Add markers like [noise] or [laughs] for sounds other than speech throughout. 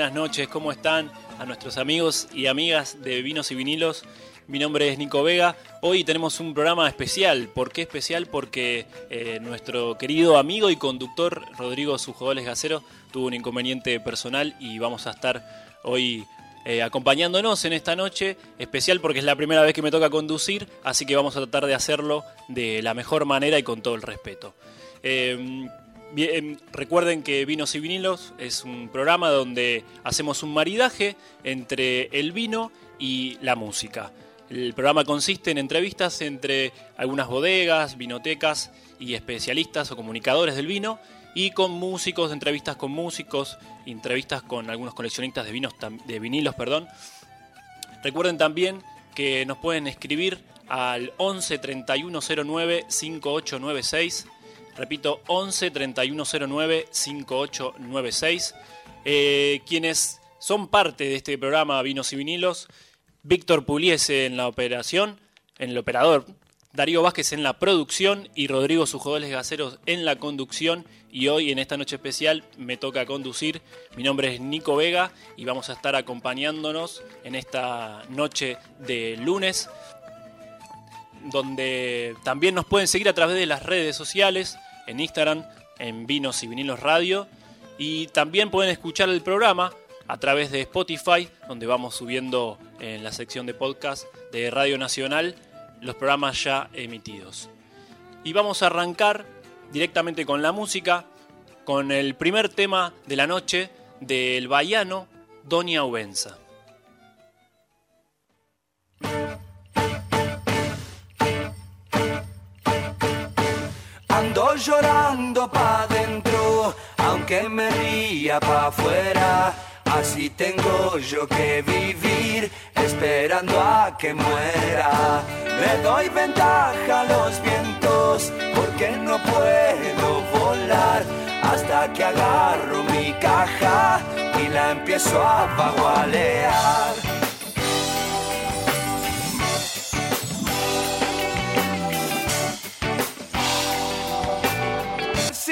Buenas noches, ¿cómo están? A nuestros amigos y amigas de Vinos y Vinilos, mi nombre es Nico Vega. Hoy tenemos un programa especial. ¿Por qué especial? Porque eh, nuestro querido amigo y conductor Rodrigo Sujodoles Gacero tuvo un inconveniente personal y vamos a estar hoy eh, acompañándonos en esta noche. Especial porque es la primera vez que me toca conducir, así que vamos a tratar de hacerlo de la mejor manera y con todo el respeto. Eh, Bien, recuerden que Vinos y Vinilos es un programa donde hacemos un maridaje entre el vino y la música. El programa consiste en entrevistas entre algunas bodegas, vinotecas y especialistas o comunicadores del vino y con músicos, entrevistas con músicos, entrevistas con algunos coleccionistas de vinos de vinilos, perdón. Recuerden también que nos pueden escribir al 11 3109 5896 Repito, 11 3109 5896. Eh, quienes son parte de este programa Vinos y Vinilos, Víctor Puliese en la operación, en el operador, Darío Vázquez en la producción y Rodrigo Sujodoles Gaceros en la conducción. Y hoy en esta noche especial me toca conducir. Mi nombre es Nico Vega y vamos a estar acompañándonos en esta noche de lunes, donde también nos pueden seguir a través de las redes sociales, en Instagram, en Vinos y Vinilos Radio. Y también pueden escuchar el programa a través de Spotify, donde vamos subiendo en la sección de podcast de Radio Nacional los programas ya emitidos. Y vamos a arrancar directamente con la música, con el primer tema de la noche del Baiano Doña Ubenza. Ando llorando pa' dentro, aunque me ría pa' afuera. Así tengo yo que vivir, esperando a que muera. Le doy ventaja a los vientos, porque no puedo volar. Hasta que agarro mi caja y la empiezo a bagualear.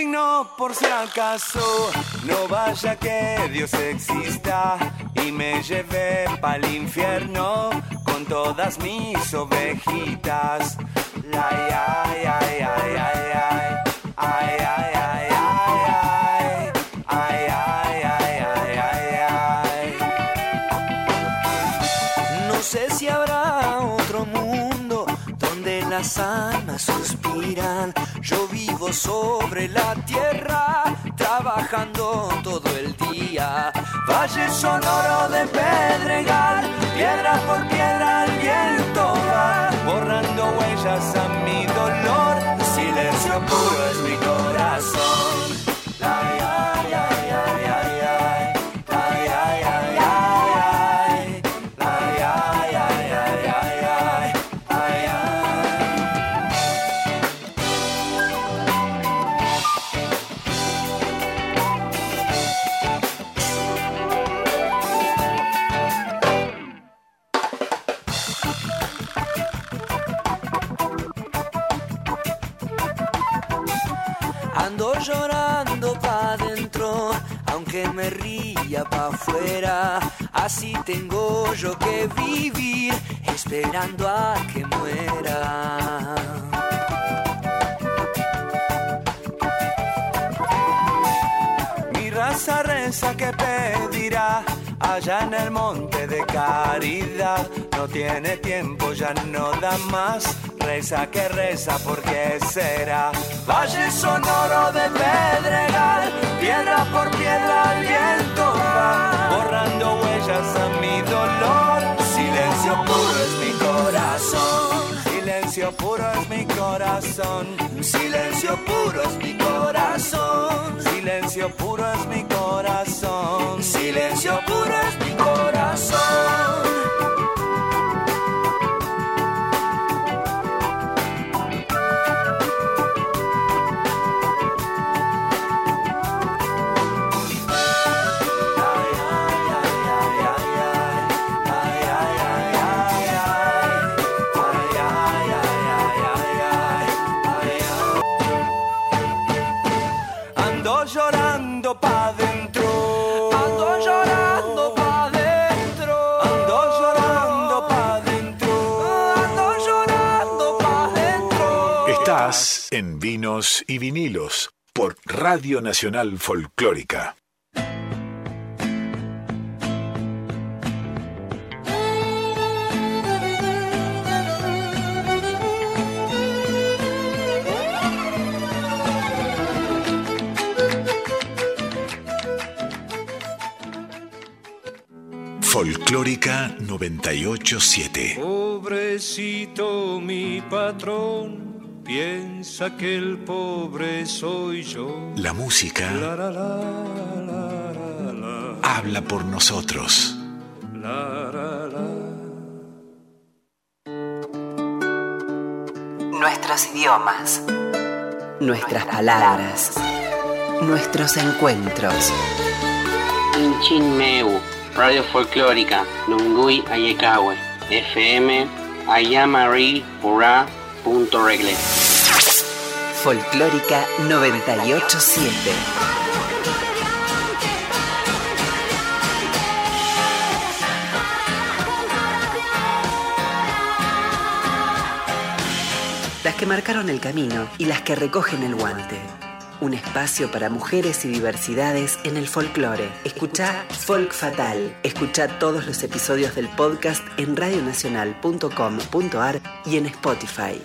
signo por si acaso. No vaya que Dios exista y me lleve pa'l infierno con todas mis ovejitas. ay, ay, ay, ay, ay, ay, ay. ay. Las almas suspiran. Yo vivo sobre la tierra, trabajando todo el día. Valle sonoro de Pedregal, piedra por piedra el viento va, borrando huellas a mi dolor. Silencio puro es mi corazón. Ay, ay, Así tengo yo que vivir, esperando a que muera. Mi raza reza que pedirá allá en el monte de caridad. No tiene tiempo, ya no da más. Reza que reza, porque será? Valle sonoro de Pedregal, piedra por piedra el viento va, borrando huellas a mi dolor. Silencio puro es mi corazón. Silencio puro es mi corazón. Silencio puro es mi corazón. Silencio puro es mi corazón. Silencio puro es mi corazón. Y Vinilos por Radio Nacional Folclórica. Folclórica 987. Pobrecito mi patrón, piensa que el pobre soy yo. La música La, la, la, la, la, la, habla por nosotros. la, la, la. Nuestros idiomas, nuestras palabras, nuestros encuentros. Inchin Meu, Radio Folclórica, Nungui Ayekawe, FM Ayamari Ura punto regle. Folclórica 987. Las que marcaron el camino y las que recogen el guante. Un espacio para mujeres y diversidades en el folclore. Escucha Folk Fatal. Escucha todos los episodios del podcast en radionacional.com.ar y en Spotify.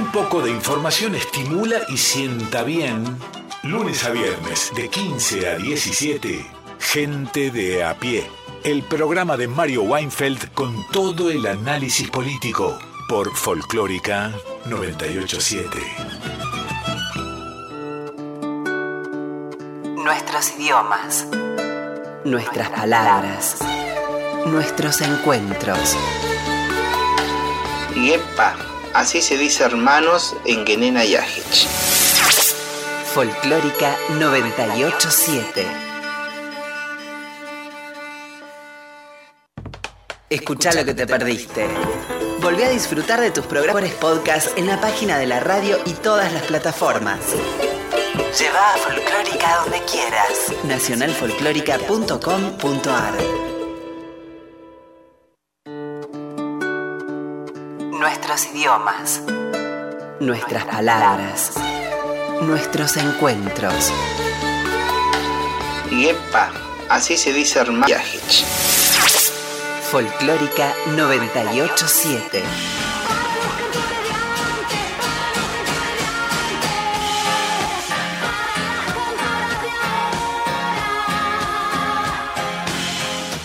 Un poco de información estimula y sienta bien. Lunes a viernes, de 15 a 17, Gente de a pie. El programa de Mario Weinfeld con todo el análisis político por Folclórica 987. Nuestros idiomas, nuestras palabras, nuestros encuentros. Yepa, así se dice hermanos en Genena Yajic. Folclórica 987. Escucha lo que te perdiste. Volví a disfrutar de tus programas podcast en la página de la radio y todas las plataformas. Lleva a Folclórica donde quieras. Nacionalfolclórica.com.ar Nuestros idiomas, nuestras palabras, nuestros encuentros. Yepa, así se dice hermanos Yajic. Folclórica 987.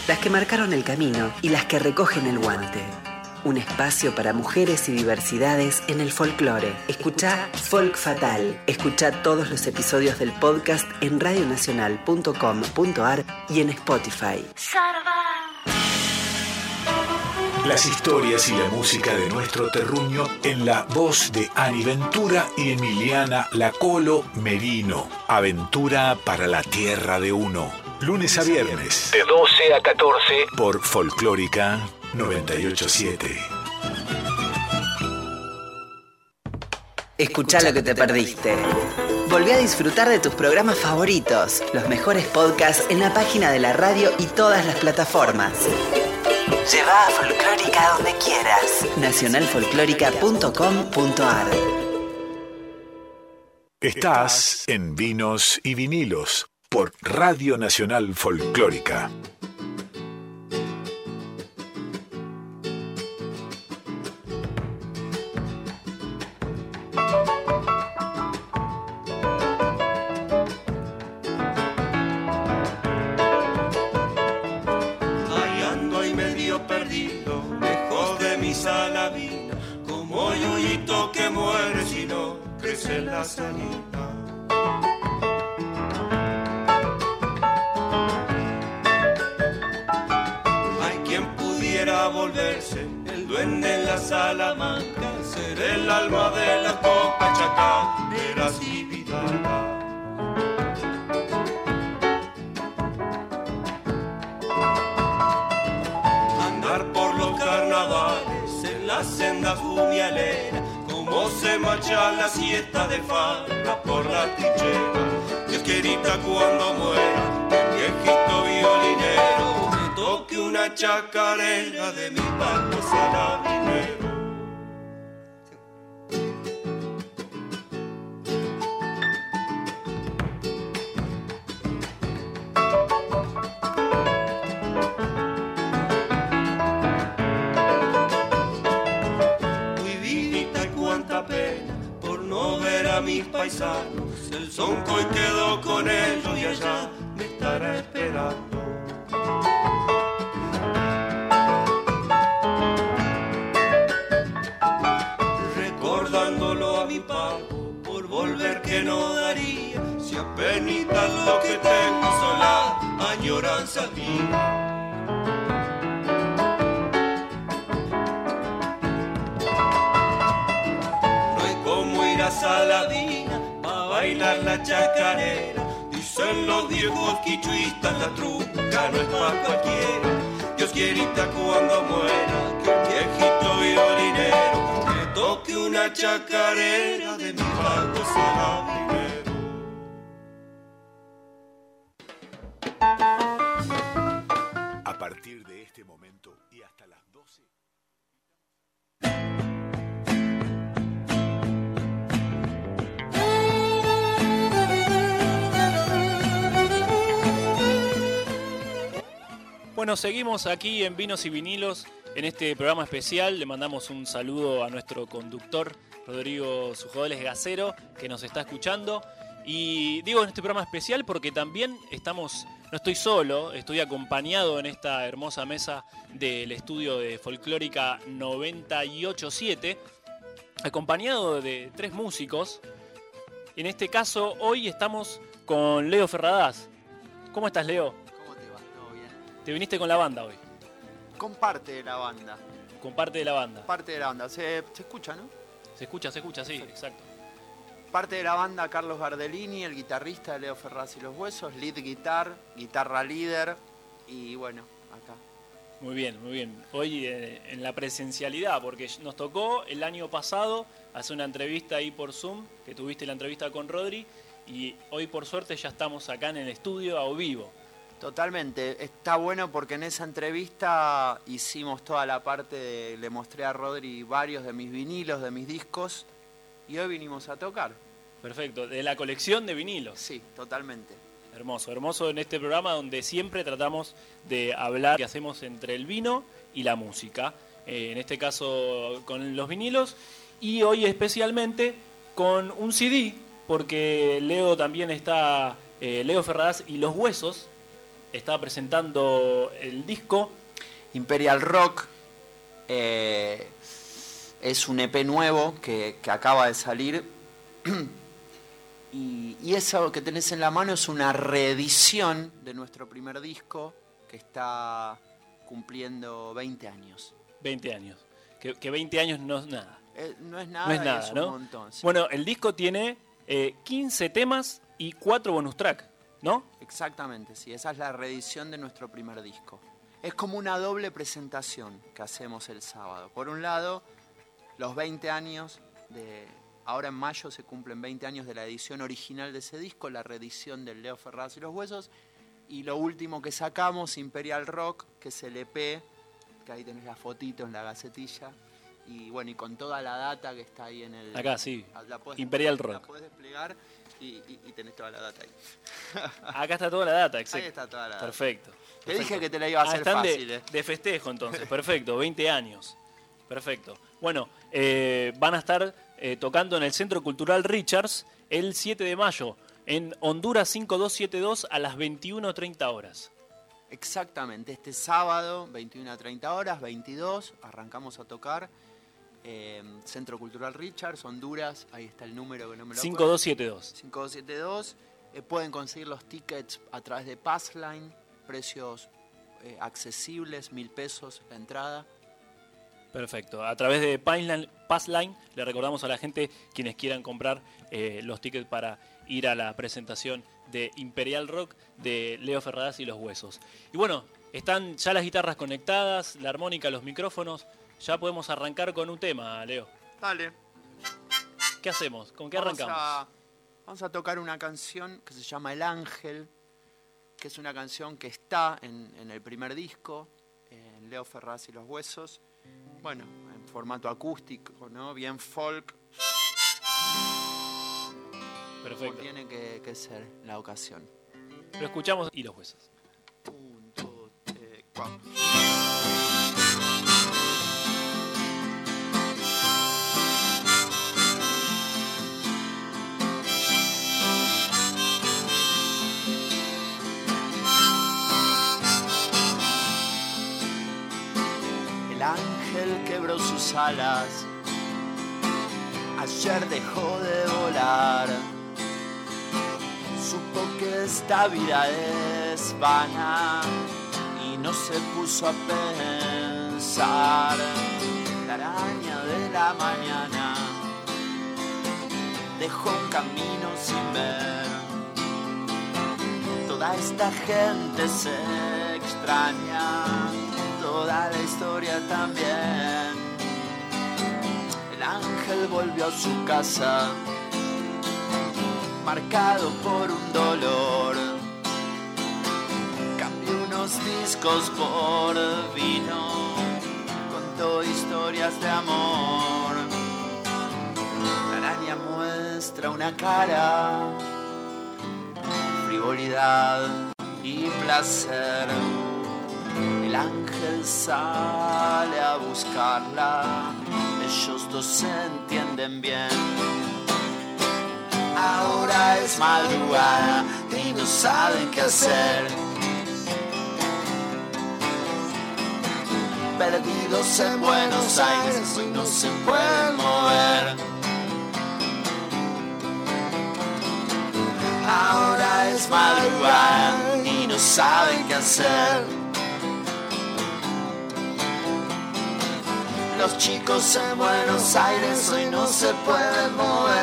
Las que marcaron el camino y las que recogen el guante. Un espacio para mujeres y diversidades en el folclore. Escucha Folk Fatal. Escucha todos los episodios del podcast en radionacional.com.ar y en Spotify. Las historias y la música de nuestro terruño en la voz de Ani Ventura y Emiliana Lacolo Merino. Aventura para la tierra de uno. Lunes a viernes. De 12 a 14. Por Folclórica 987. Escucha lo que te perdiste. Volví a disfrutar de tus programas favoritos, los mejores podcasts en la página de la radio y todas las plataformas. Lleva a Folclórica donde quieras. Nacionalfolclórica.com.ar Estás en Vinos y Vinilos por Radio Nacional Folclórica. Andar por los carnavales en la senda jumialera, como se marcha la siesta de falda por la trinchera. Dios querita cuando muera, el viejito violinero, me toque una chacarera de mi palco salabinero. Bueno, seguimos aquí en Vinos y Vinilos en este programa especial. Le mandamos un saludo a nuestro conductor Rodrigo Sujodeles Gacero que nos está escuchando. Y digo en este programa especial porque también estamos, no estoy solo, estoy acompañado en esta hermosa mesa del estudio de Folclórica 987, acompañado de tres músicos. En este caso, hoy estamos con Leo Ferradas. ¿Cómo estás, Leo? Te viniste con la banda hoy, Con parte de la banda. con parte de la banda. Parte de la banda. Se, se escucha, ¿no? Se escucha, se escucha, sí, exacto. Parte de la banda Carlos Gardellini, el guitarrista de Leo Ferraz y los Huesos, lead guitar, guitarra líder y bueno, acá. Muy bien, muy bien. Hoy eh, en la presencialidad, porque nos tocó el año pasado hacer una entrevista ahí por Zoom, que tuviste la entrevista con Rodri, y hoy por suerte ya estamos acá en el estudio a vivo. Totalmente. Está bueno porque en esa entrevista hicimos toda la parte de. Le mostré a Rodri varios de mis vinilos, de mis discos. Y hoy vinimos a tocar. Perfecto, de la colección de vinilos. Sí, totalmente. Hermoso, hermoso en este programa donde siempre tratamos de hablar que hacemos entre el vino y la música. Eh, en este caso con los vinilos y hoy especialmente con un CD, porque Leo también está, eh, Leo Ferradas y Los Huesos, está presentando el disco. Imperial Rock eh, es un EP nuevo que, que acaba de salir. [clears throat] y, y eso que tenés en la mano es una reedición de nuestro primer disco que está cumpliendo 20 años. 20 años. Que, que 20 años no es nada. Eh, no es nada, No es nada, un ¿no? montón. sí. Bueno, el disco tiene eh, 15 temas y 4 bonus track, ¿no? Exactamente, sí, esa es la reedición de nuestro primer disco. Es como una doble presentación que hacemos el sábado. Por un lado, los 20 años de... Ahora en mayo se cumplen 20 años de la edición original de ese disco, la reedición del Leo Ferraz y los Huesos. Y lo último que sacamos, Imperial Rock, que es el EP, que ahí tenés la fotito en la gacetilla. Y bueno, y con toda la data que está ahí en el... Acá, sí. La podés- Imperial La Rock. podés desplegar y, y- y tenés toda la data ahí. [laughs] Acá está toda la data, exacto. Ahí está toda la data. Perfecto. Te dije que te la iba a Ah, hacer están de- fácil, eh. De, festejo entonces, [laughs] perfecto, 20 años. Perfecto. Bueno, eh, van a estar eh, tocando en el Centro Cultural Richards el 7 de mayo, en Honduras 5272 a las 21.30 horas. Exactamente, este sábado, 21 a 30 horas, 22, arrancamos a tocar. Eh, Centro Cultural Richards, Honduras, ahí está el número que no me lo 5272. 5272. Eh, pueden conseguir los tickets a través de Passline, precios eh, accesibles, mil pesos la entrada. Perfecto. A través de Passline, Passline le recordamos a la gente quienes quieran comprar eh, los tickets para ir a la presentación de Imperial Rock de Leo Ferradas y los Huesos. Y bueno, están ya las guitarras conectadas, la armónica, los micrófonos. Ya podemos arrancar con un tema, Leo. Dale. ¿Qué hacemos? ¿Con qué Vamos arrancamos? a- vamos a tocar una canción que se llama El Ángel, que es una canción que está en, en el primer disco, en Leo Ferraz y los Huesos. Bueno, en formato acústico, ¿no? Bien folk, como Perfecto. tiene que, que ser la ocasión. Lo escuchamos y los huesos. Un, dos, tres, cuatro. Quebró sus alas, ayer dejó de volar supo que esta vida es vana y no se puso a pensar. La araña de la mañana dejó un camino sin ver. Toda esta gente se extraña, toda la historia también. El ángel volvió a su casa marcado por un dolor. Cambió unos discos por vino, contó historias de amor. La araña muestra una cara, frivolidad y placer. El ángel sale a buscarla, ellos dos se entienden bien. Ahora es madrugada y no saben qué hacer. Perdidos en Buenos Aires, hoy no se pueden mover. Ahora es madrugada y no saben qué hacer. Los chicos en Buenos Aires hoy no se pueden mover.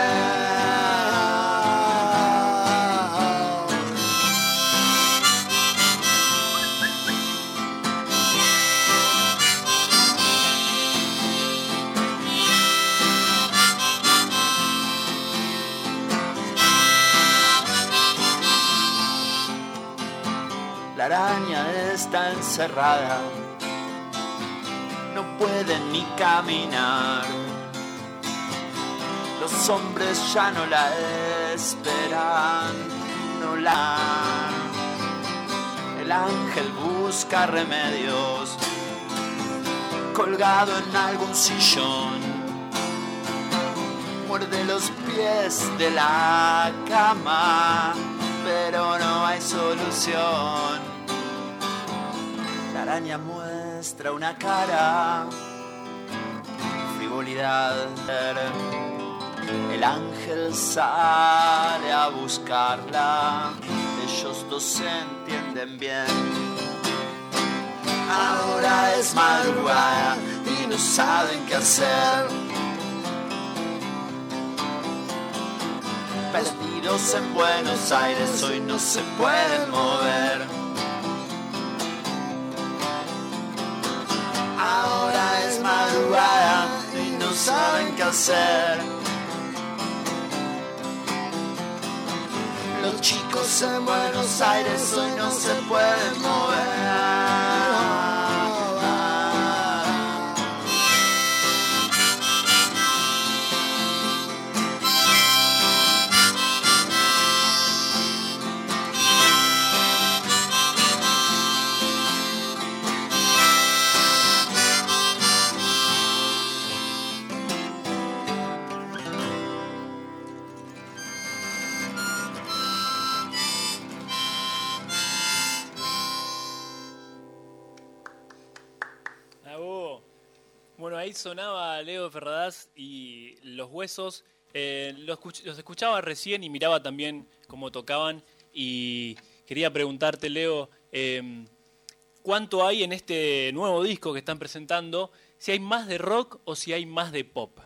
La araña está encerrada, no puede ni caminar. Los hombres ya no la esperan, no la. El ángel busca remedios, colgado en algún sillón. Muerde los pies de la cama, pero no hay solución. La araña muestra una cara, frivolidad. El ángel sale a buscarla, ellos dos se entienden bien. Ahora es madrugada y no saben qué hacer. Perdidos en Buenos Aires hoy no se pueden mover. Saben qué hacer. Los chicos en Buenos Aires hoy no se pueden mover. Sonaba Leo Ferradas y Los Huesos. Eh, los, escuch- los escuchaba recién y miraba también cómo tocaban. Y quería preguntarte, Leo, eh, ¿cuánto hay en este nuevo disco que están presentando? Si hay más de rock o si hay más de pop.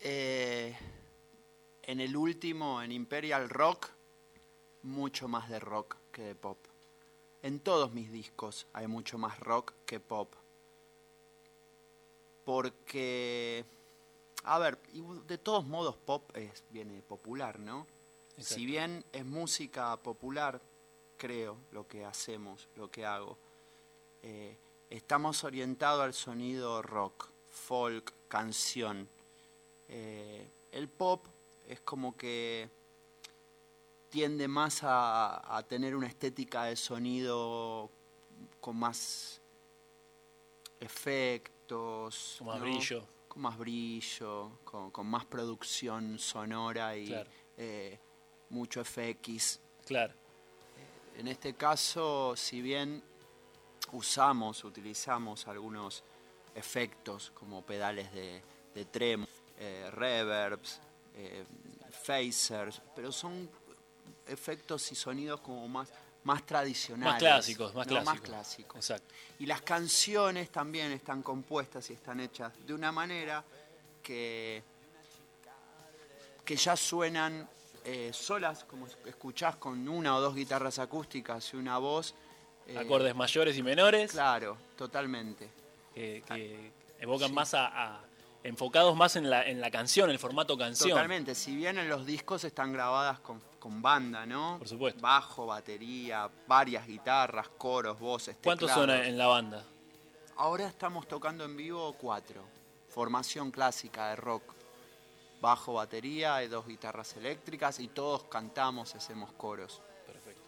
Eh, en el último, en Imperial Rock, mucho más de rock que de pop. En todos mis discos hay mucho más rock que pop. Porque, a ver, de todos modos pop es, viene popular, ¿no? Exacto. Si bien es música popular, creo, lo que hacemos, lo que hago, eh, estamos orientados al sonido rock, folk, canción. Eh, el pop es como que tiende más a, a tener una estética de sonido con más efectos, Con más ¿no? brillo. con más brillo, con, con más producción sonora y Claro. eh, mucho FX. Claro. En este caso, si bien usamos, utilizamos algunos efectos como pedales de, de tremo, eh, reverbs, eh, phasers, pero son efectos y sonidos como más, más tradicionales. Más clásicos, más clásicos. Más clásicos. Exacto. Y las canciones también están compuestas y están hechas de una manera que, que ya suenan eh, solas, como escuchás con una o dos guitarras acústicas y una voz. eh, Acordes mayores y menores Claro, totalmente. que, que evocan más a, a- enfocados más en la, en la canción, el formato canción. Totalmente. Si bien en los discos están grabadas con, con banda, ¿no? Por supuesto. Bajo, batería, varias guitarras, coros, voces. ¿Cuántos son en la banda? Ahora estamos tocando en vivo cuatro. Formación clásica de rock. Bajo, batería dos guitarras eléctricas y todos cantamos, hacemos coros. Perfecto,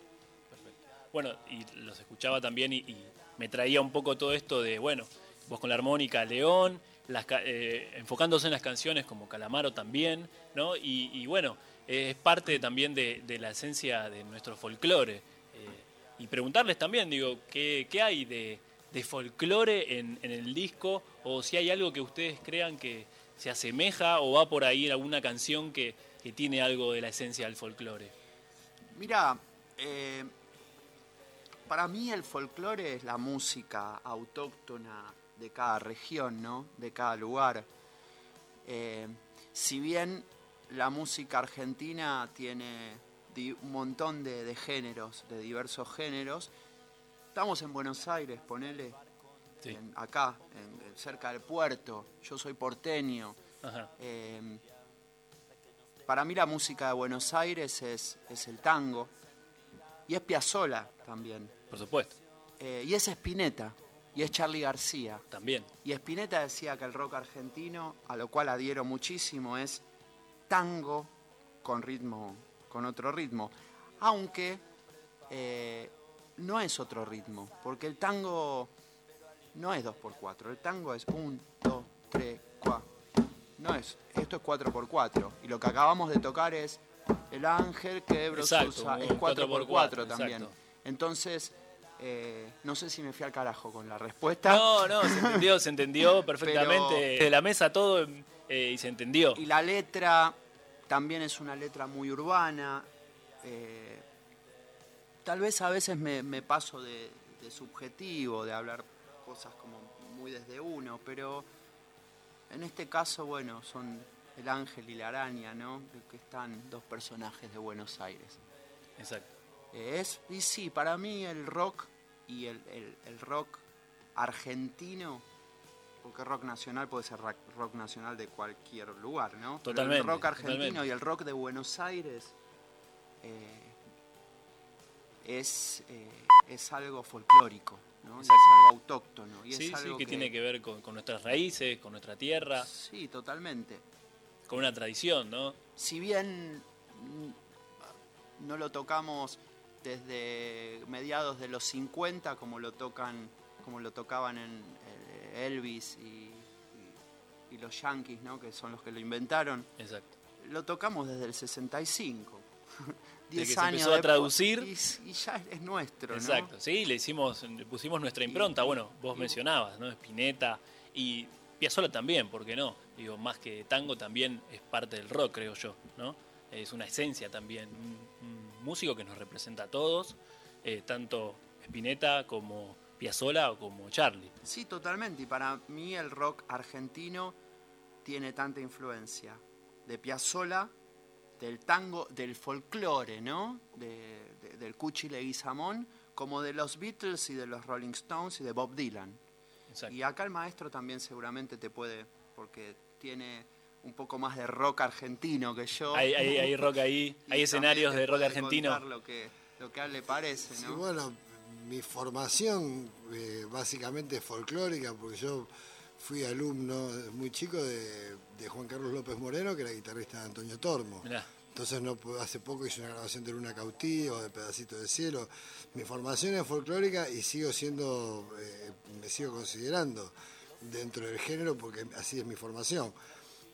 perfecto. Bueno, y los escuchaba también y, y me traía un poco todo esto de, bueno, vos con la armónica, León, las, eh, enfocándose en las canciones como Calamaro también, ¿no? Y, bueno, es parte también de, la esencia de nuestro folclore. Eh, y preguntarles también, digo, ¿qué, qué hay de, de folclore en, en el disco? O si hay algo que ustedes crean que se asemeja o va por ahí alguna canción que, que tiene algo de la esencia del folclore. Mira, eh, para mí el folclore es la música autóctona de cada región, ¿no? De cada lugar. Eh, si bien la música argentina tiene un montón de, de géneros, de diversos géneros, estamos en Buenos Aires, ponele, Sí. en- acá, en- cerca del puerto. Yo soy porteño. Ajá. Eh, para mí la música de Buenos Aires es, es el tango y es Piazzolla también. Por supuesto, Eh, y es Spinetta y es Charlie García. también. Y Spinetta decía que el rock argentino, a lo cual adhiero muchísimo, es tango con ritmo, con otro ritmo. Aunque eh, no es otro ritmo, porque el tango no es 2x4, el tango es 1, 2, 3, 4. No es, esto es 4x4. Y lo que acabamos de tocar es El Ángel Quebro Exacto, Sousa, es 4x4 4x4 también. exacto. Entonces, eh, no sé si me fui al carajo con la respuesta. No, no, se entendió, se entendió [laughs] perfectamente. Pero- De la mesa todo eh, y se entendió. Y la letra también es una letra muy urbana. eh, tal vez a veces me, me paso de, de subjetivo, de hablar cosas como muy desde uno, pero en este caso, bueno, son el ángel y la araña, ¿no? Que están dos personajes de Buenos Aires. Exacto. Es, y sí, para mí el rock y el, el- el rock argentino, porque rock nacional puede ser rock nacional de cualquier lugar, ¿no? Pero Totalmente, el rock argentino totalmente. y el rock de Buenos Aires eh, es, eh, es algo folclórico, ¿no? Es algo autóctono. Y Sí, es sí, que, tiene que ver con, con nuestras raíces, con nuestra tierra, Sí, totalmente. con una tradición, ¿no? si bien no lo tocamos desde mediados de los 50 como lo tocan como lo tocaban en eh, Elvis y, y- y los Yankees, ¿no? que son los que lo inventaron, Exacto. lo tocamos desde el 65. [laughs] de 10 que se años empezó a traducir. Y, y ya es nuestro, ¿no? Exacto, sí, le hicimos, le pusimos nuestra impronta. Bueno, vos mencionabas, ¿no? Spinetta y Piazzolla también, ¿por qué no? Digo, más que tango también es parte del rock, creo yo, ¿no? Es una esencia también, músico que nos representa a todos, eh, tanto Spinetta como Piazzolla o como Charlie. Sí, totalmente. Y para mí el rock argentino tiene tanta influencia de Piazzolla, del tango, del folclore, ¿no? De- de- del Cuchi Leguizamón, como de los Beatles y de los Rolling Stones y de Bob Dylan. Exacto. Y acá el maestro también seguramente te puede, porque tiene un poco más de rock argentino que yo. Hay, hay, hay [laughs] rock ahí, Y hay escenarios de rock argentino. Lo que, lo que a él le parece, Sí, ¿no? bueno, mi formación eh, básicamente es folclórica, porque yo fui alumno muy chico de, de Juan Carlos López Moreno, que era guitarrista de Antonio Tormo. Mirá, Entonces no pu- hace poco hice una grabación de Luna Cautiva o de Pedacito de Cielo. Mi formación es folclórica y sigo siendo, eh, me sigo considerando dentro del género porque así es mi formación.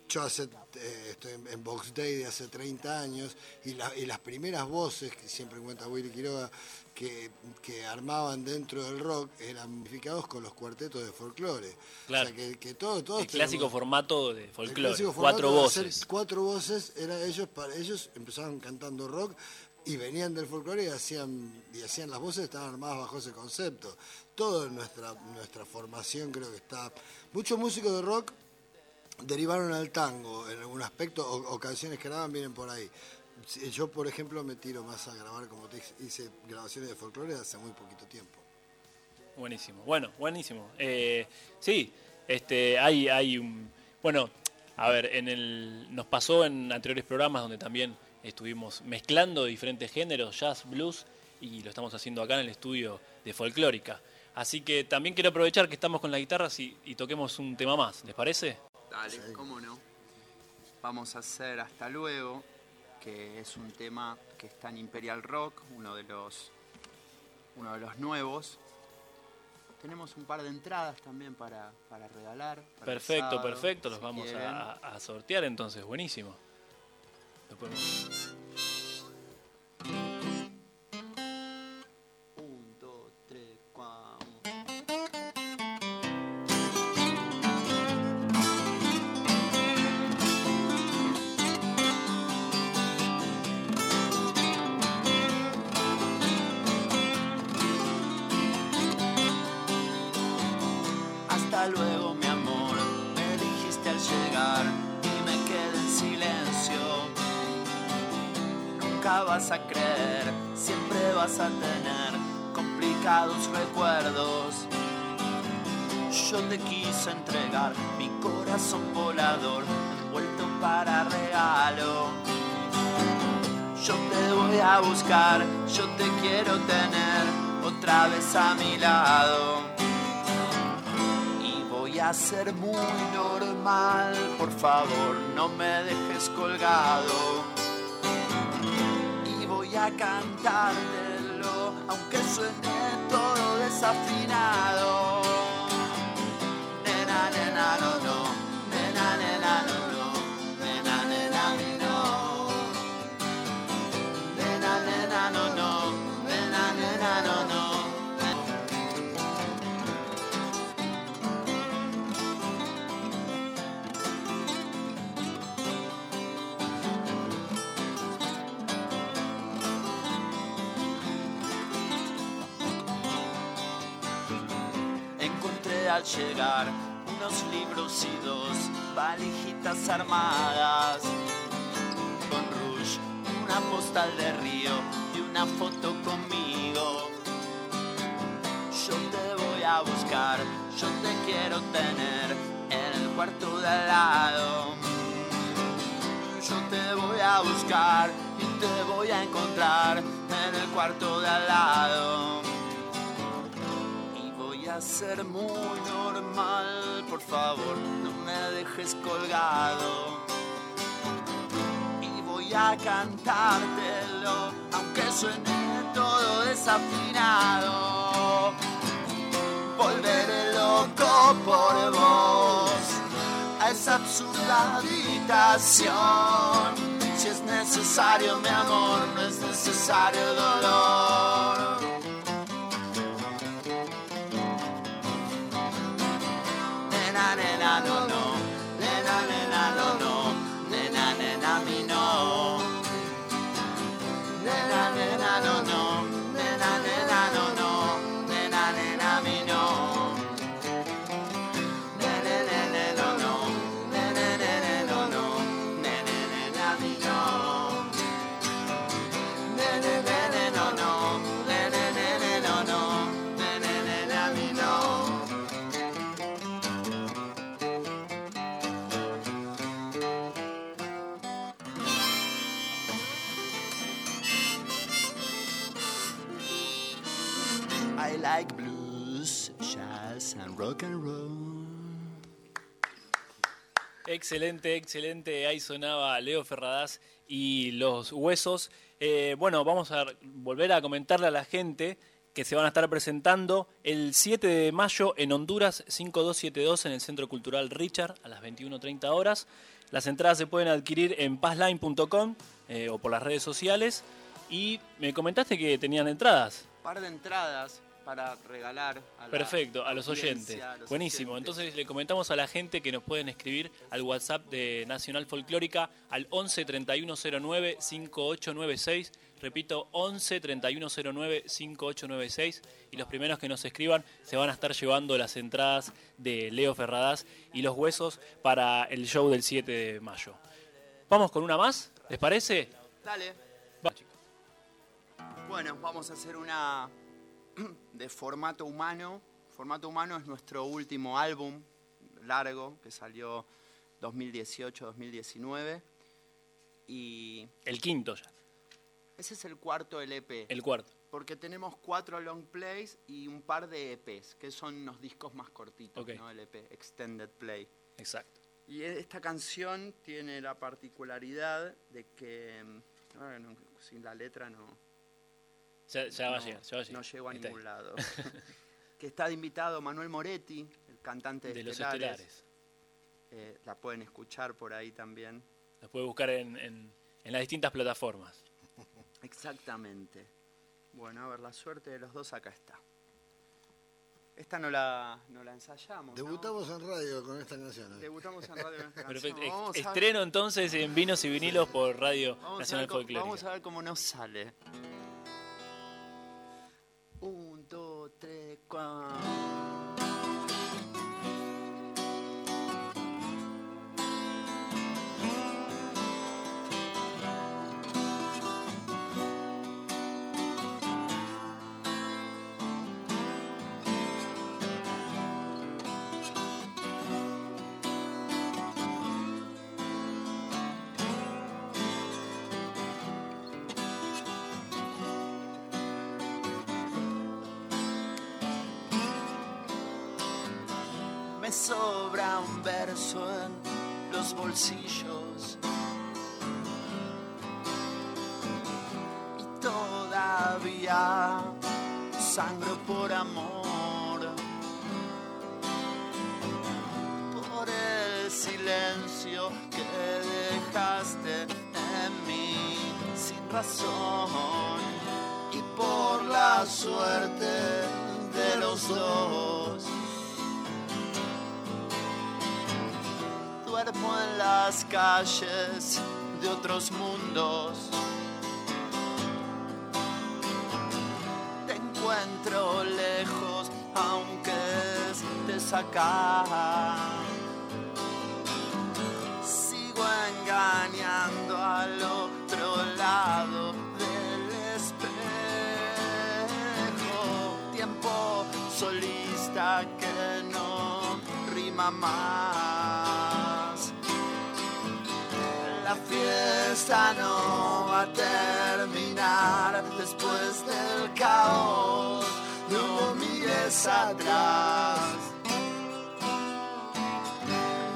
Yo hace, eh, estoy en, Box Day de hace 30 años y, la- y las primeras voces que siempre cuenta Willy Quiroga que, que armaban dentro del rock eran amplificados con los cuartetos de folclore. Claro. O sea que, que todo, todos el clásico tenemos- formato de folclore, clásico cuatro formato voces. Cuatro voces, era ellos, para ellos empezaron cantando rock y venían del folclore y hacían, y hacían las voces, estaban armadas bajo ese concepto. Toda nuestra, nuestra formación creo que está. Muchos músicos de rock derivaron al tango en algún aspecto, o, canciones que graban vienen por ahí. Yo, por ejemplo, me tiro más a grabar, como te hice grabaciones de folclore hace muy poquito tiempo. Buenísimo, bueno, buenísimo. Eh, sí, este, hay, hay un, bueno, a ver, en el, nos pasó en anteriores programas donde también estuvimos mezclando diferentes géneros, jazz, blues, y lo estamos haciendo acá en el estudio de folclórica. Así que también quiero aprovechar que estamos con la guitarra y, y toquemos un tema más, ¿les parece? Dale, cómo no. Vamos a hacer Hasta Luego, que es un tema que está en Imperial Rock, uno de los, uno de los nuevos. Tenemos un par de entradas también para, para regalar. para Perfecto, sábado, perfecto, los si vamos a, a sortear entonces, buenísimo. Vas a creer, siempre vas a tener complicados recuerdos. Yo te quise entregar mi corazón volador, envuelto para regalo. Yo te voy a buscar, yo te quiero tener otra vez a mi lado. Y voy a ser muy normal, por favor, no me dejes colgado. A cantártelo, aunque suene todo desafinado. Al llegar unos libros y dos valijitas armadas con rouge, una postal de río y una foto conmigo. Yo te voy a buscar, yo te quiero tener en el cuarto de al lado. Yo te voy a buscar y te voy a encontrar en el cuarto de al lado. Ser muy normal, por favor, no me dejes colgado. Y voy a cantártelo, aunque suene todo desafinado. Volveré loco por vos a esa absurda habitación. Si es necesario mi amor, no es necesario dolor. Rock and roll. Excelente, excelente. Ahí sonaba Leo Ferradas y los huesos. Eh, bueno, vamos a volver a comentarle a la gente que se van a estar presentando el 7 de mayo en Honduras 5272 en el Centro Cultural Richard a las 21.30 horas. Las entradas se pueden adquirir en passline.com eh, o por las redes sociales. Y me comentaste que tenían entradas. Par de entradas para regalar a la Perfecto, a los oyentes. a los Buenísimo. oyentes. Entonces le comentamos a la gente que nos pueden escribir al WhatsApp de Nacional Folclórica al 11 3109 5896. Repito, 11 3109 5896. Y los primeros que nos escriban se van a estar llevando las entradas de Leo Ferradas y los huesos para el show del 7 de mayo. Vamos con una más, ¿les parece? Dale. Va. Bueno, vamos a hacer una de formato humano. Formato humano es nuestro último álbum largo que salió 2018-2019 y El quinto ya, ese es el cuarto LP. el cuarto. Porque tenemos cuatro long plays y un par de EPs, que son los discos más cortitos, Ok. ¿no? LP, Extended Play. Exacto. Y e- esta canción tiene la particularidad de que, mm, sin la letra no, Va a no, llegar, ya va a llegar. no llego a está. ningún lado. [laughs] que está de invitado Manuel Moretti, el cantante de, De los Estelares. Eh, la pueden escuchar por ahí también. Los puede buscar en, en- en las distintas plataformas. Exactamente. Bueno, a ver, la suerte de los dos acá está. Esta no la, no la ensayamos. ¿no? Debutamos en radio con esta canción. ¿eh? Debutamos en radio con esta [laughs] canción. Perfecto. Estreno entonces en Vinos y Vinilos por Radio Vamos Nacional Folclórica. vamos a ver cómo nos sale. Tres, cuatro. Sobra un verso en los bolsillos. Y todavía sangro por amor. Por el silencio que dejaste en mí sin razón. Y por la suerte de los dos. Calles de otros mundos. Te encuentro lejos, aunque estés acá. Sigo engañando al otro lado del espejo. Tiempo solista que no rima más. Fiesta no va a terminar después del caos. No mires atrás.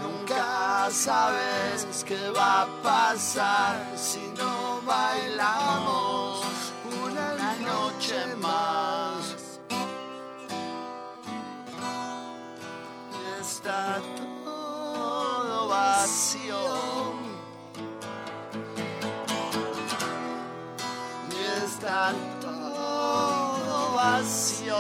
Nunca sabes qué va a pasar si no bailamos una noche más. Está todo vacío. Todo vacío.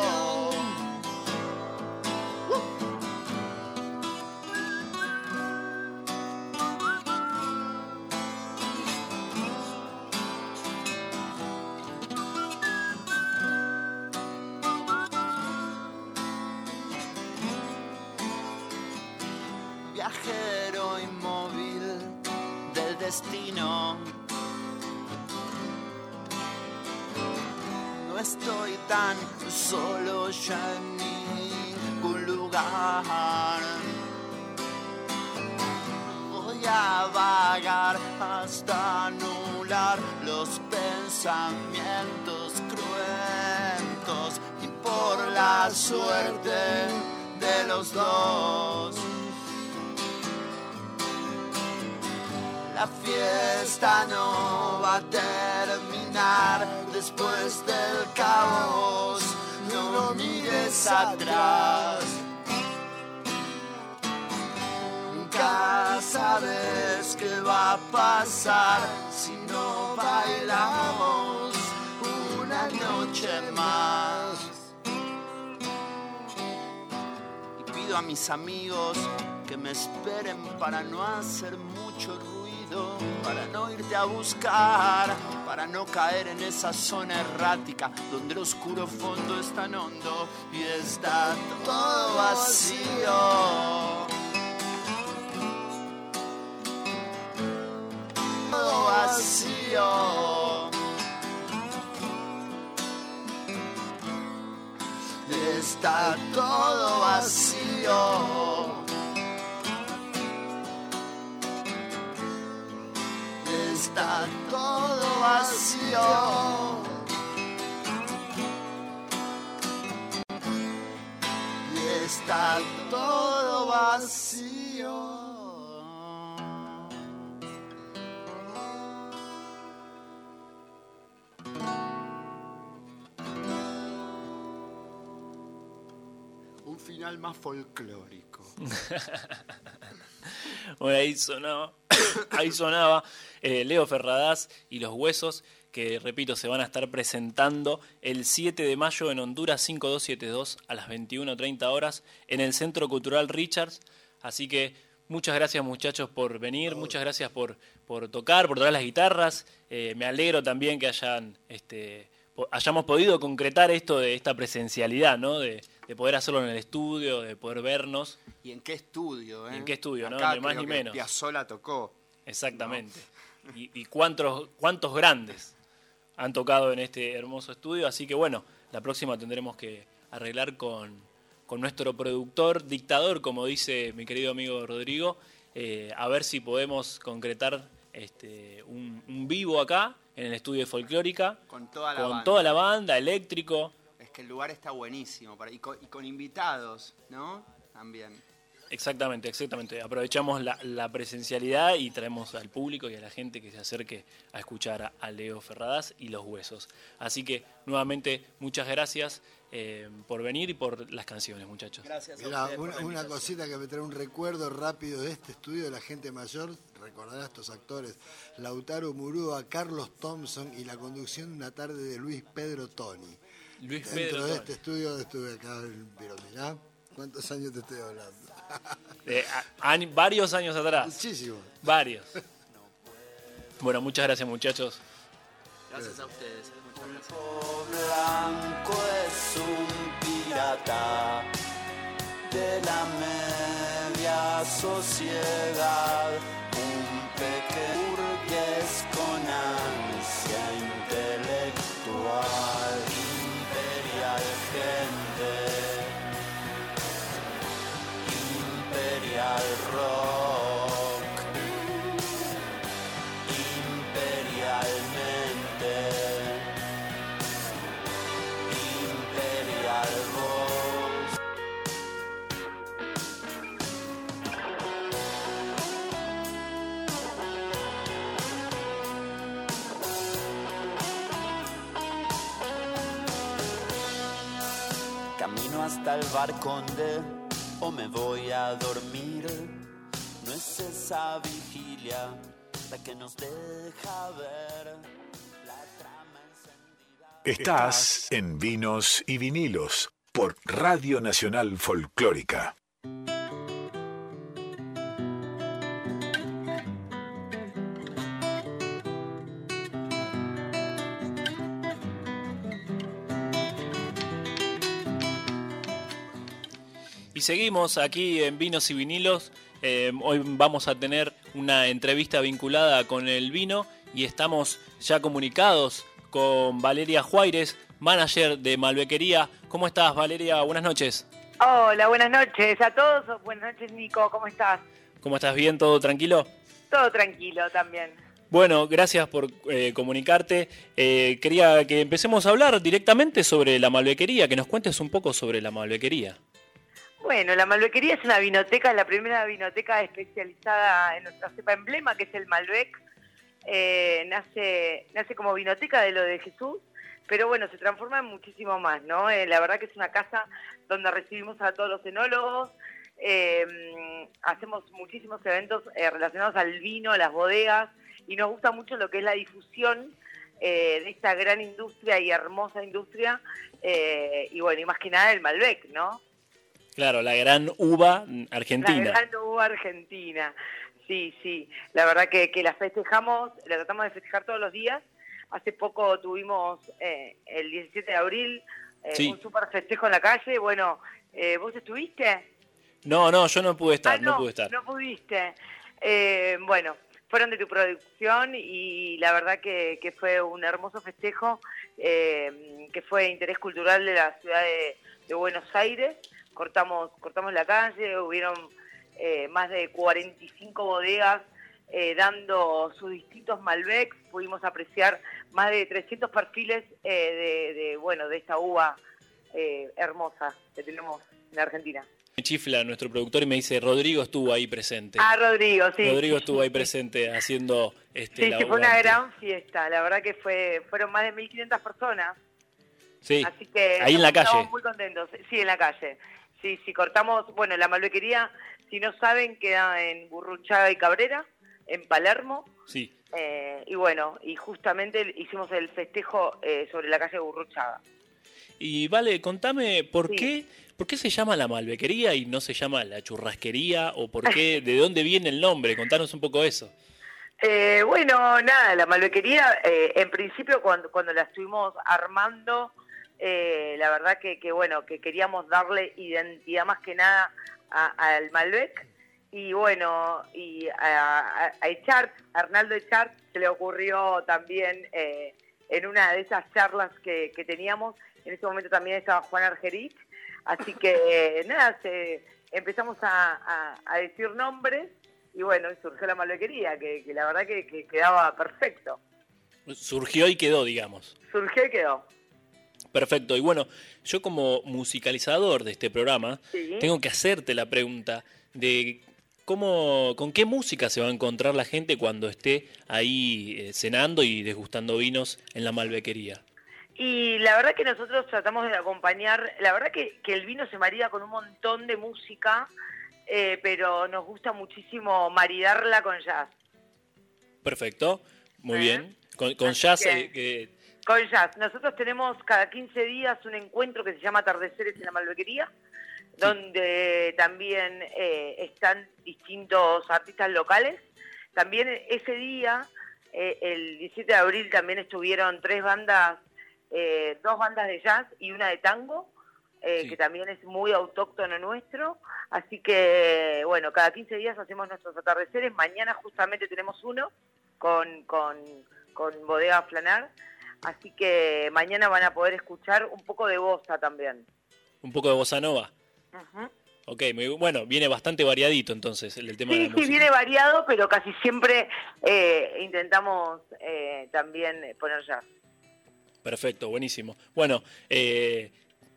Viajero inmóvil del destino. Estoy tan solo ya en ningún lugar. Voy a vagar hasta anular los pensamientos cruentos y por la suerte de los dos. La fiesta no va a terminar después del caos. No mires atrás. Nunca sabes qué va a pasar si no bailamos una noche más. Y pido a mis amigos que me esperen para no hacer mucho ruido, para no irte a buscar, para no caer en esa zona errática donde el oscuro fondo es tan hondo y está todo vacío. Todo vacío. Está todo vacío. Está todo vacío. Y está todo vacío. Un final más folclórico. [laughs] Bueno, ahí sonaba, [coughs] ahí sonaba eh, Leo Ferradas y los Huesos, que repito, se van a estar presentando el 7 de mayo en Honduras 5272 a las 21.30 horas en el Centro Cultural Richards. Así que muchas gracias muchachos por venir, muchas gracias por, por tocar, por tocar las guitarras. Eh, me alegro también que hayan, este, hayamos podido concretar esto de esta presencialidad, ¿no? De, de poder hacerlo en el estudio, de poder vernos. ¿Y en qué estudio? Eh? ¿Y en qué estudio, no? Ni más ni menos. Piazzolla tocó. Exactamente. Y, y cuántos, cuántos grandes han tocado en este hermoso estudio. Así que bueno, la próxima tendremos que arreglar con, con nuestro productor, dictador, como dice mi querido amigo Rodrigo, eh, a ver si podemos concretar este, un, un vivo acá en el estudio de Folclórica, Con toda la con banda. toda la banda, eléctrico. Que el lugar está buenísimo. para- y, con, y con invitados, ¿no? También. Exactamente, exactamente. Aprovechamos la, la presencialidad y traemos al público y a la gente que se acerque a escuchar a, a Leo Ferradas y los huesos. Así que nuevamente muchas gracias eh, por venir y por las canciones, muchachos. Gracias a una, cosita que me trae un recuerdo rápido de este estudio de la gente mayor, recordará a estos actores, Lautaro Murúa, Carlos Thompson y la conducción de una tarde de Luis Pedro Toni. Luis Dentro Pedro de Toni. este estudio estuve acá, pero mirá, ¿cuántos años te estoy hablando? [laughs] Eh, a- año- varios años atrás. Muchísimo. Varios. [laughs] Bueno, muchas gracias muchachos. Gracias a ustedes. eh, Muchas gracias. blanco es un pirata de la media sociedad, un pequeño hasta el bar conde o me voy a dormir. No es esa vigilia la que nos deja ver la trama encendida. Estás en Vinos y Vinilos por Radio Nacional Folclórica. Y seguimos aquí en Vinos y Vinilos. Eh, hoy vamos a tener una entrevista vinculada con el vino y estamos ya comunicados con Valeria Juárez, manager de Malbequería. ¿Cómo estás, Valeria? Buenas noches. Hola, buenas noches a todos. Buenas noches, Nico. ¿Cómo estás? ¿Cómo estás? ¿Bien? ¿Todo tranquilo? Todo tranquilo también. Bueno, gracias por eh, comunicarte. Eh, quería que empecemos a hablar directamente sobre la Malbequería, que nos cuentes un poco sobre la Malbequería. Bueno, la Malbequería es una vinoteca, la primera vinoteca especializada en nuestra cepa emblema, que es el Malbec. Eh, nace, nace como vinoteca de lo de Jesús, pero bueno, se transforma en muchísimo más, ¿no? Eh, la verdad que es una casa donde recibimos a todos los enólogos, eh, hacemos muchísimos eventos relacionados al vino, las bodegas, y nos gusta mucho lo que es la difusión de esta gran industria y hermosa industria, y bueno, y más que nada el Malbec, ¿no? Claro, la gran uva argentina. La gran uva argentina. Sí, sí. La verdad que, que la festejamos, la tratamos de festejar todos los días. Hace poco tuvimos eh, el 17 de abril eh, un súper festejo en la calle. Bueno, eh, ¿vos estuviste? No, no, yo no pude estar, ah, no, pude estar. No pudiste. bueno, fueron de tu producción y la verdad que, que fue un hermoso festejo que fue interés cultural de la ciudad de Buenos Aires cortamos, cortamos la calle, hubieron eh, más de 45 bodegas eh, dando sus distintos Malbecs, pudimos apreciar más de 300 perfiles eh, de, bueno, de esta uva hermosa que tenemos en Argentina. Me chifla nuestro productor y me dice, Rodrigo estuvo ahí presente. Ah, Rodrigo, sí. Rodrigo estuvo ahí presente haciendo este, Sí, fue una gran fiesta, la verdad que fue fueron más de 1.500 personas. Sí, Así que ahí en la calle. Estamos muy contentos, sí, en la calle. Sí, sí, cortamos, bueno, la malbequería, si no saben, queda en Burruchaga y Cabrera, en Palermo. Sí. Eh, y bueno, y justamente hicimos el festejo eh, sobre la calle Burruchaga. Y vale, contame, ¿por qué ¿Por qué se llama la malbequería y no se llama la churrasquería? ¿O por qué, [laughs] de dónde viene el nombre? Contanos un poco eso. Eh, bueno, nada, la malbequería, en principio cuando, cuando la estuvimos armando, eh, la verdad que, bueno, que queríamos darle identidad más que nada al Malbec. Y bueno, y a, a, Echart, Arnaldo Echart, se le ocurrió también eh, en una de esas charlas que, teníamos, en ese momento también estaba Juan Argerich, así que [laughs] nada, empezamos a, decir nombres y bueno, surgió la malbequería, que, la verdad que quedaba perfecto. Surgió y quedó, digamos. Surgió y quedó. Perfecto. Y bueno, yo como musicalizador de este programa, tengo que hacerte la pregunta de cómo, con qué música se va a encontrar la gente cuando esté ahí eh, cenando y degustando vinos en la malbequería. Y la verdad que nosotros tratamos de acompañar, la verdad que, el vino se marida con un montón de música, eh, pero nos gusta muchísimo maridarla con jazz. Perfecto, muy ¿Eh? bien. Con, jazz que con jazz. Nosotros tenemos cada 15 días un encuentro que se llama Atardeceres en la Malbequería, donde también eh, están distintos artistas locales. También ese día, eh, el 17 de abril, también estuvieron tres bandas, eh, dos bandas de jazz y una de tango, que también es muy autóctono nuestro. Así que, bueno, cada 15 días hacemos nuestros atardeceres. Mañana justamente tenemos uno con, con, con Bodega Flanar Así que mañana van a poder escuchar un poco de bossa también. Un poco de bossa nova. Ok, bueno, viene bastante variadito entonces el, tema sí, de la Sí, viene variado, pero casi siempre eh, intentamos eh, también poner jazz. Perfecto, buenísimo. Bueno, eh,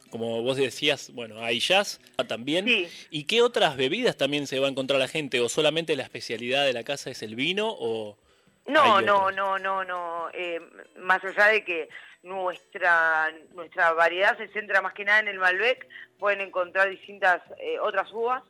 como vos decías, bueno, hay jazz también. Sí. ¿Y qué otras bebidas también se va a encontrar la gente? ¿O solamente la especialidad de la casa es el vino? ¿O no, no, no, no, no. Eh, más allá de que nuestra nuestra variedad se centra más que nada en el Malbec, pueden encontrar distintas eh, otras uvas.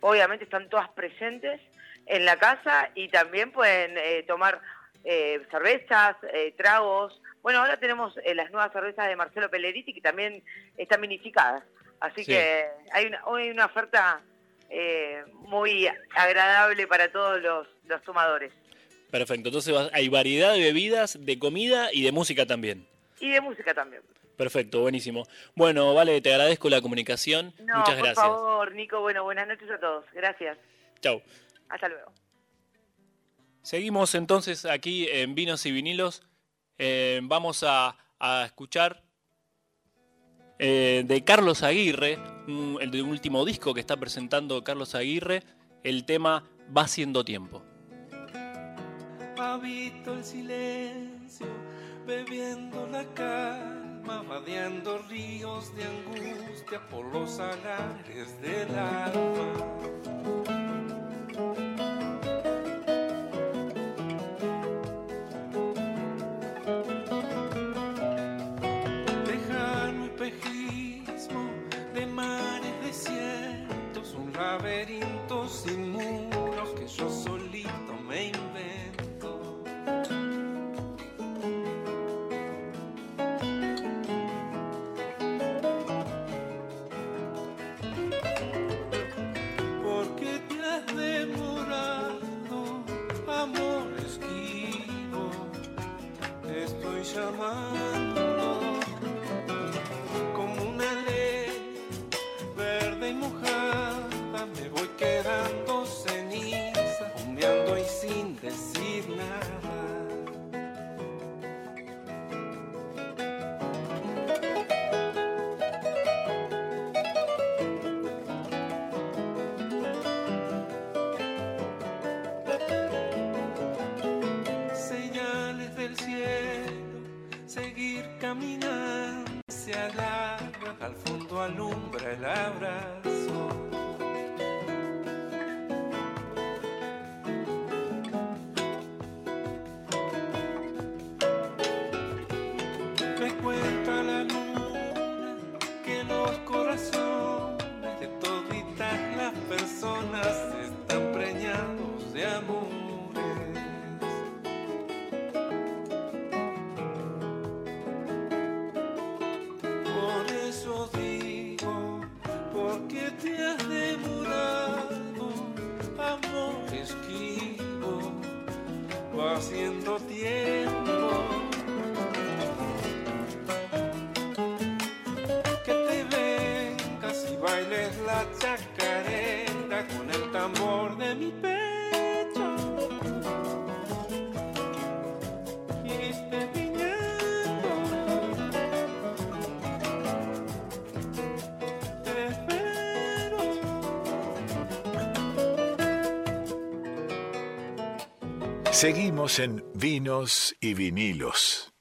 Obviamente están todas presentes en la casa y también pueden eh, tomar eh, cervezas, eh, tragos. Bueno, ahora tenemos eh, las nuevas cervezas de Marcelo Pelleriti que también están vinificadas. Así Sí. que hay una, hoy hay una oferta eh, muy agradable para todos los, los tomadores. Perfecto, entonces hay variedad de bebidas, de comida y de música también. Y de música también. Perfecto, buenísimo. Bueno, vale, te agradezco la comunicación. No, Muchas por gracias. favor, Nico. Bueno, buenas noches a todos. Gracias. Chau. Hasta luego. Seguimos entonces aquí en Vinos y Vinilos. Eh, vamos a, a escuchar eh, de Carlos Aguirre, un- el de último disco que está presentando Carlos Aguirre, el tema Va siendo tiempo. Habito el silencio, bebiendo la calma, vadeando ríos de angustia por los salares del alma. Seguimos en Vinos y Vinilos.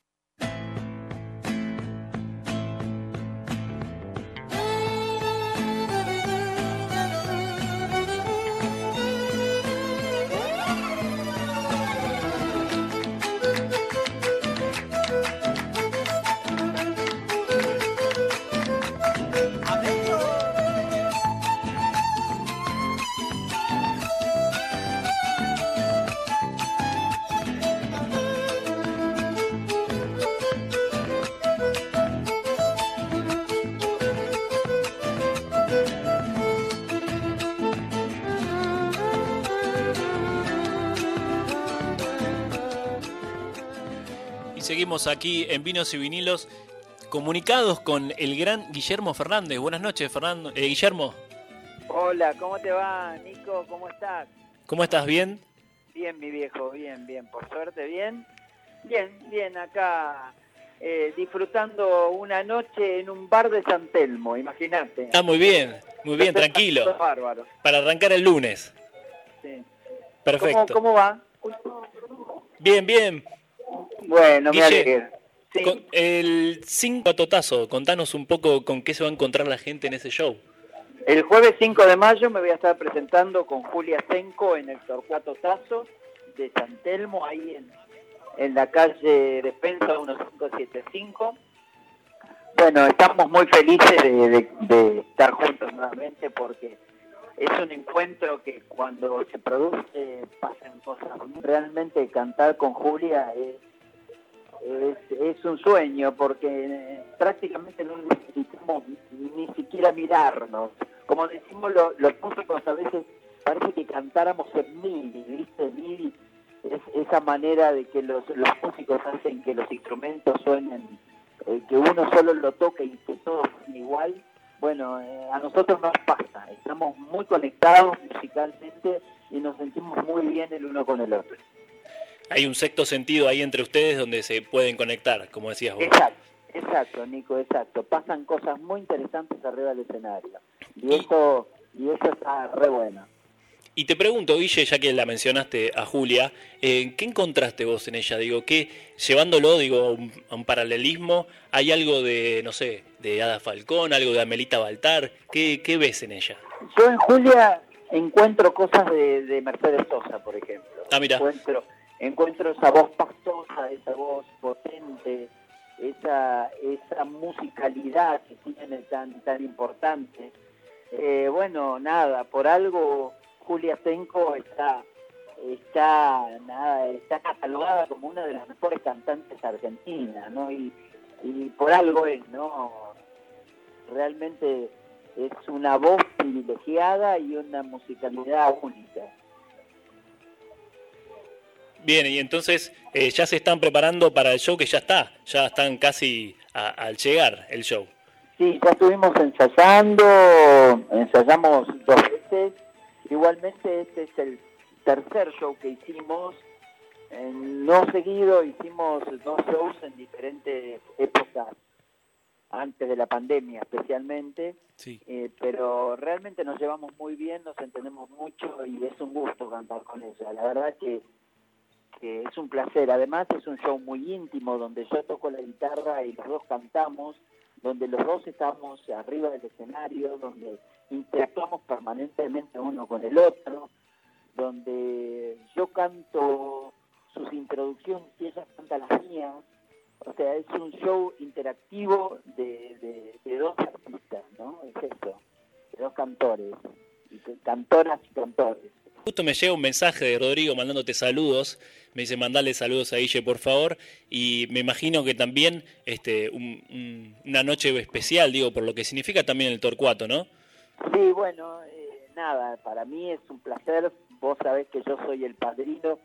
Seguimos aquí en Vinos y Vinilos, comunicados con el gran Guillermo Fernández. Buenas noches, Fernando. Eh, Guillermo, Hola, ¿cómo te va, Nico? ¿Cómo estás? ¿cómo estás? ¿Bien? Bien, mi viejo, bien, bien, por suerte, bien. Bien, bien, acá eh, disfrutando una noche en un bar de San Telmo, imagínate. Ah, muy bien, muy bien, tranquilo. [laughs] Bárbaro, Para arrancar el lunes. sí. Perfecto. ¿Cómo, cómo va? Bien, bien. Bueno, me alegro. Sí. con- el 5 Totazo, contanos un poco con qué se va a encontrar la gente en ese show. El jueves 5 de mayo me voy a estar presentando con Julia Senco en el Torcuato Tazo de San Telmo, ahí en, en la calle Defensa 1575. Bueno, estamos muy felices de, de- de estar juntos nuevamente porque es un encuentro que cuando se produce pasan cosas. Realmente cantar con Julia es, es, un sueño porque eh, prácticamente no necesitamos ni siquiera mirarnos. Como decimos los músicos a veces parece que cantáramos en mil, ¿viste? Mil es esa manera de que los, los músicos hacen que los instrumentos suenen, eh, que uno solo lo toque y que todos suenen igual bueno, eh, a nosotros nos pasa, estamos muy conectados musicalmente y nos sentimos muy bien el uno con el otro. Hay un sexto sentido ahí entre ustedes donde se pueden conectar, como decías vos. Exacto, exacto, Nico, exacto. Pasan cosas muy interesantes arriba del escenario. Y, eso, y eso está re bueno. Y te pregunto, Guille, ya que la mencionaste a Julia, eh, ¿qué encontraste vos en ella? Digo, que llevándolo, digo, a un, paralelismo, ¿hay algo de, no sé, de Ada Falcón, algo de Amelita Baltar? ¿Qué, qué ves en ella? Yo en Julia encuentro cosas de, Mercedes Sosa, por ejemplo. Ah, mira. Encuentro, encuentro esa voz pastosa, esa voz potente, esa, esa musicalidad que tiene tan, tan importante. Eh, bueno, nada, por algo Julia Senko está está nada está catalogada como una de las mejores cantantes argentinas, ¿no? Y, por algo es, ¿no? Realmente es una voz privilegiada y una musicalidad única. Bien, y entonces eh, ya se están preparando para el show que ya está, ya están casi al llegar el show. Sí, ya estuvimos ensayando, ensayamos dos veces Igualmente este es el tercer show que hicimos. no seguido, hicimos dos shows en diferentes épocas, antes de la pandemia especialmente. Eh, pero realmente nos llevamos muy bien, nos entendemos mucho y es un gusto cantar con ella. La verdad que, que es un placer. Además es un show muy íntimo donde yo toco la guitarra y los dos cantamos, donde los dos estamos arriba del escenario, donde interactuamos permanentemente uno con el otro, donde yo canto sus introducciones y ella canta las mías. O sea, es un show interactivo de, dos artistas, ¿no? Es eso, de dos cantores, cantoras y cantores. Justo me llega un mensaje de Rodrigo mandándote saludos. Me dice, mandale saludos a Guille, por favor. Y me imagino que también este, una noche especial, digo, por lo que significa también el Torcuato, ¿no? Sí, bueno, eh, nada, para mí es un placer. Vos sabés que yo soy el padrino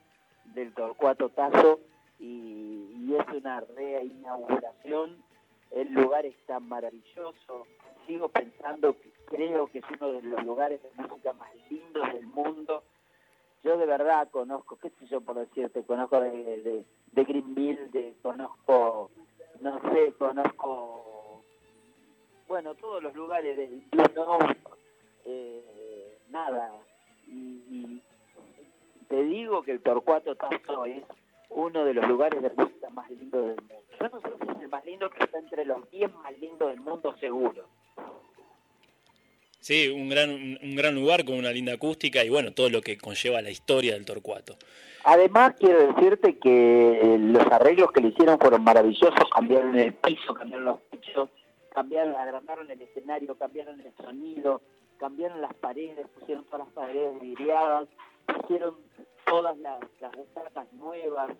del Torcuato Tazo y, es una reinauguración. El lugar está maravilloso. Sigo pensando que creo que es uno de los lugares de música más lindos del mundo. Yo de verdad conozco, qué sé yo por decirte, conozco de, de, Greenville, de, conozco, no sé, conozco bueno, todos los lugares del Blue eh, nada. Y, te digo que el Torcuato Tazo es uno de los lugares de música más lindos del mundo. Yo no sé si es el más lindo, pero está entre los 10 más lindos del mundo seguro. Sí, un gran, un gran lugar con una linda acústica y bueno, todo lo que conlleva la historia del Torcuato. Además, quiero decirte que los arreglos que le hicieron fueron maravillosos, cambiaron el piso, cambiaron los pisos, cambiaron, agrandaron el escenario, cambiaron el sonido, cambiaron las paredes, pusieron todas las paredes vidriadas, pusieron todas las, las nuevas.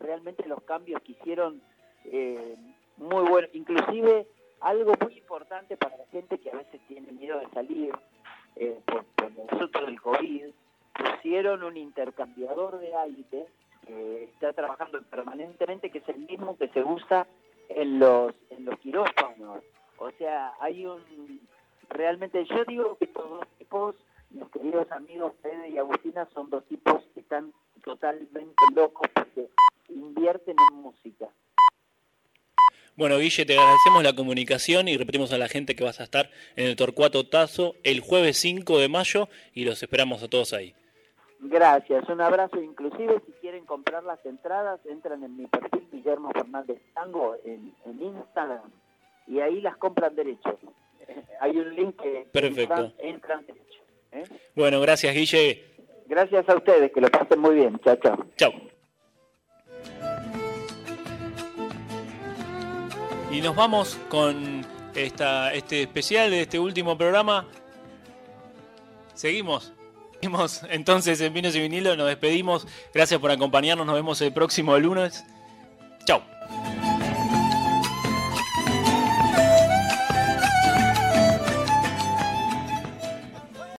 Realmente los cambios que hicieron eh, muy buenos. Inclusive algo muy importante para la gente que a veces tiene miedo de salir eh, por, por del COVID, pusieron un intercambiador de aire que está trabajando permanentemente, que es el mismo que se usa en los, en los quirófanos. O sea, hay un... Realmente yo digo que estos dos tipos, mis queridos amigos Fede y Agustina, son dos tipos que están totalmente locos porque invierten en música. Bueno, Guille, te agradecemos la comunicación y repetimos a la gente que vas a estar en el Torcuato Tazo el jueves 5 de mayo y los esperamos a todos ahí. Gracias, un abrazo. Inclusive si quieren comprar las entradas, entran en mi perfil Guillermo Fernández Tango en, Instagram y ahí las compran derecho. [laughs] hay un link que Perfecto. Entran, derecho. ¿eh? Bueno, gracias Guille. Gracias a ustedes, que lo pasen muy bien. Chao, chao. Chao. Y nos vamos con esta, este especial de este último programa Seguimos. Entonces en Vinos y Vinilo. Nos despedimos. Gracias por acompañarnos. Nos vemos el próximo lunes. Chao.